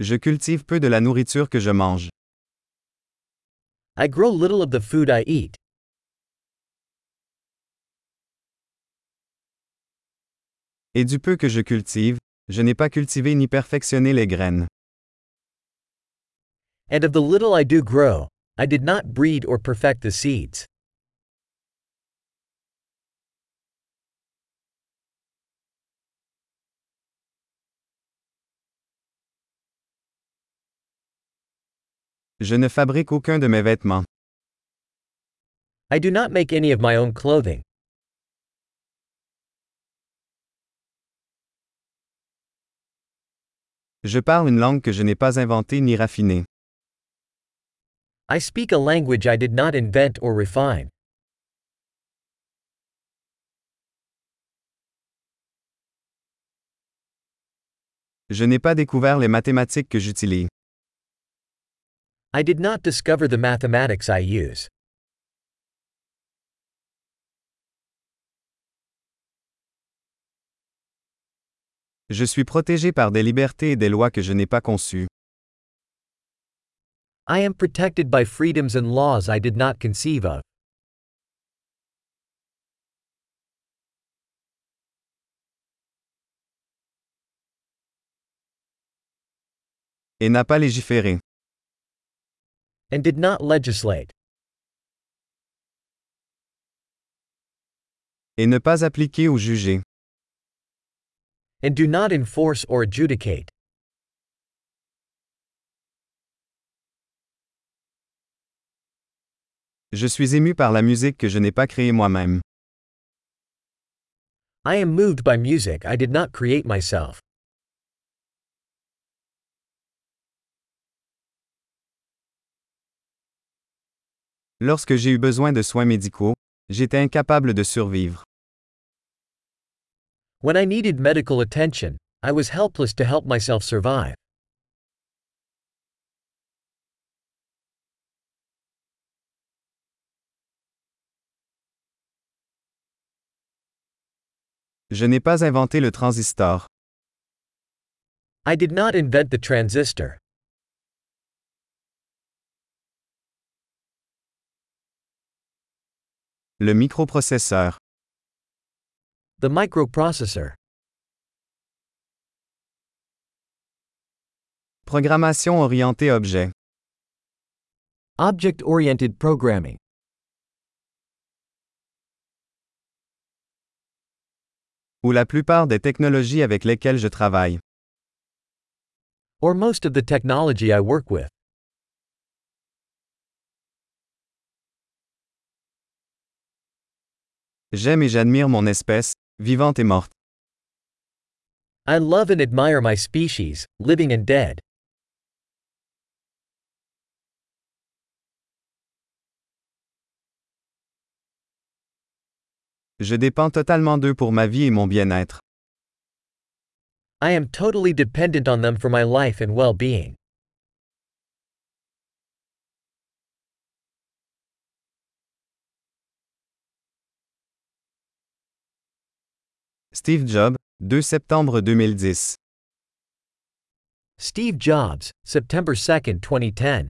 Je cultive peu de la nourriture que je mange. I grow little of the food I eat. Et du peu que je cultive, je n'ai pas cultivé ni perfectionné les graines. And of the little I do grow, I did not breed or perfect the seeds. Je ne fabrique aucun de mes vêtements. I do not make any of my own clothing. Je parle une langue que je n'ai pas inventée ni raffinée. I speak a language I did not invent or refine. Je n'ai pas découvert les mathématiques que j'utilise. I did not discover the mathematics I use. Je suis protégé par des libertés et des lois que je n'ai pas conçues. I am protected by freedoms and laws I did not conceive of. Et n'a pas légiféré. And did not legislate. Et ne pas appliquer ou juger. And do not enforce or adjudicate. Je suis ému par la musique que je n'ai pas créée moi-même. I am moved by music I did not create myself. Lorsque j'ai eu besoin de soins médicaux, j'étais incapable de survivre. When I needed medical attention, I was helpless to help myself survive. Je n'ai pas inventé le transistor. I did not invent the transistor. Le microprocesseur. The microprocessor. Programmation orientée objet. Object oriented programming. Ou la plupart des technologies avec lesquelles je travaille. Or most of the technology I work with. J'aime et j'admire mon espèce, vivante et morte. I love and admire my species, living and dead. Je dépends totalement d'eux pour ma vie et mon bien-être. I am totally dependent on them for my life and well Steve Jobs, 2 septembre 2010. Steve Jobs, September 2, 2010.